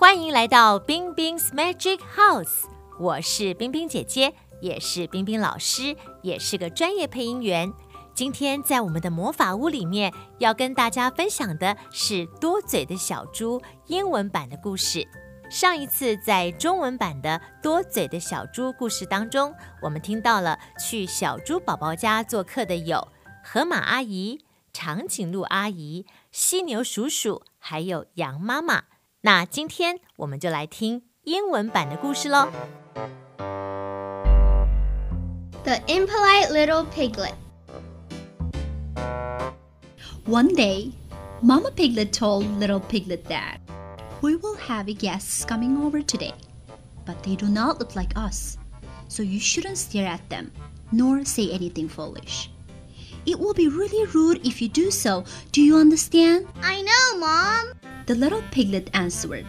欢迎来到冰冰 's Magic House，我是冰冰姐姐，也是冰冰老师，也是个专业配音员。今天在我们的魔法屋里面，要跟大家分享的是多嘴的小猪英文版的故事。上一次在中文版的多嘴的小猪故事当中，我们听到了去小猪宝宝家做客的有河马阿姨、长颈鹿阿姨、犀牛叔叔，还有羊妈妈。那今天我们就来听英文版的故事喽。The Impolite Little Piglet. One day, Mama Piglet told Little Piglet that we will have guests coming over today, but they do not look like us, so you shouldn't stare at them nor say anything foolish. It will be really rude if you do so. Do you understand? I know, Mom. The little piglet answered.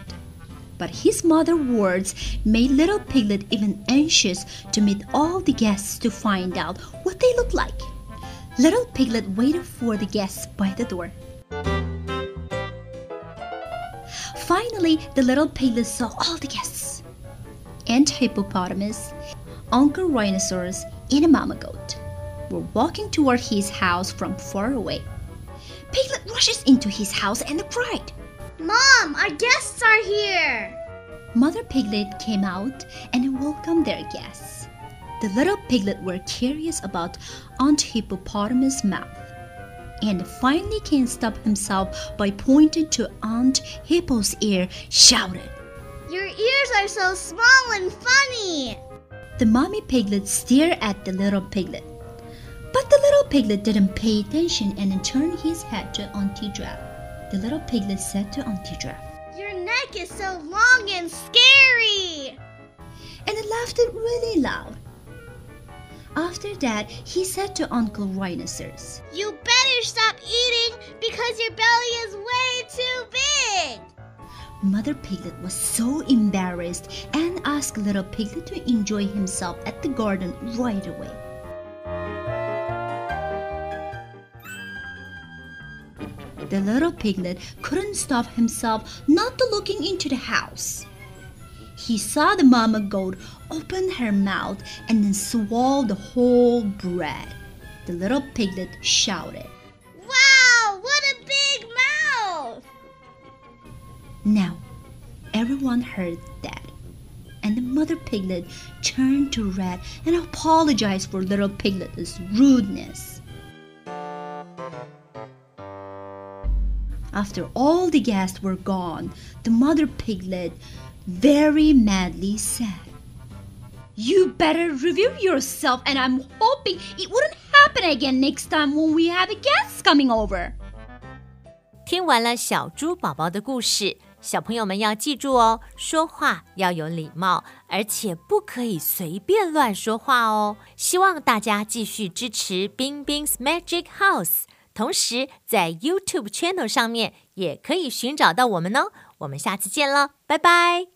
But his mother's words made little piglet even anxious to meet all the guests to find out what they looked like. Little piglet waited for the guests by the door. Finally, the little piglet saw all the guests. Aunt Hippopotamus, Uncle Rhinoceros, and a Mama Goat were walking toward his house from far away. Piglet rushes into his house and cried, Mom, our guests are here. Mother Piglet came out and welcomed their guests. The little piglet were curious about Aunt Hippopotamus' mouth, and finally can't stop himself by pointing to Aunt Hippo's ear, shouted, Your ears are so small and funny. The mommy piglet stared at the little piglet. But the little piglet didn't pay attention and turned his head to Auntie Giraffe. The little piglet said to Auntie Giraffe, Your neck is so long and scary. And it laughed it really loud. After that, he said to Uncle Rhinoceros, You better stop eating because your belly is way too big. Mother Piglet was so embarrassed and asked Little Piglet to enjoy himself at the garden right away. The little piglet couldn't stop himself not to looking into the house. He saw the mama goat open her mouth and then swallow the whole bread. The little piglet shouted, Wow, what a big mouth! Now, everyone heard that, and the mother piglet turned to Red and apologized for little piglet's rudeness. After all the guests were gone, the mother piglet very madly said, You better review yourself, and I'm hoping it wouldn't happen again next time when we have guests coming over. 听完了小猪宝宝的故事，小朋友们要记住哦，说话要有礼貌，而且不可以随便乱说话哦。希望大家继续支持冰冰 's Magic House， 同时在 YouTube Channel 上面也可以寻找到我们哦。我们下次见了，拜拜。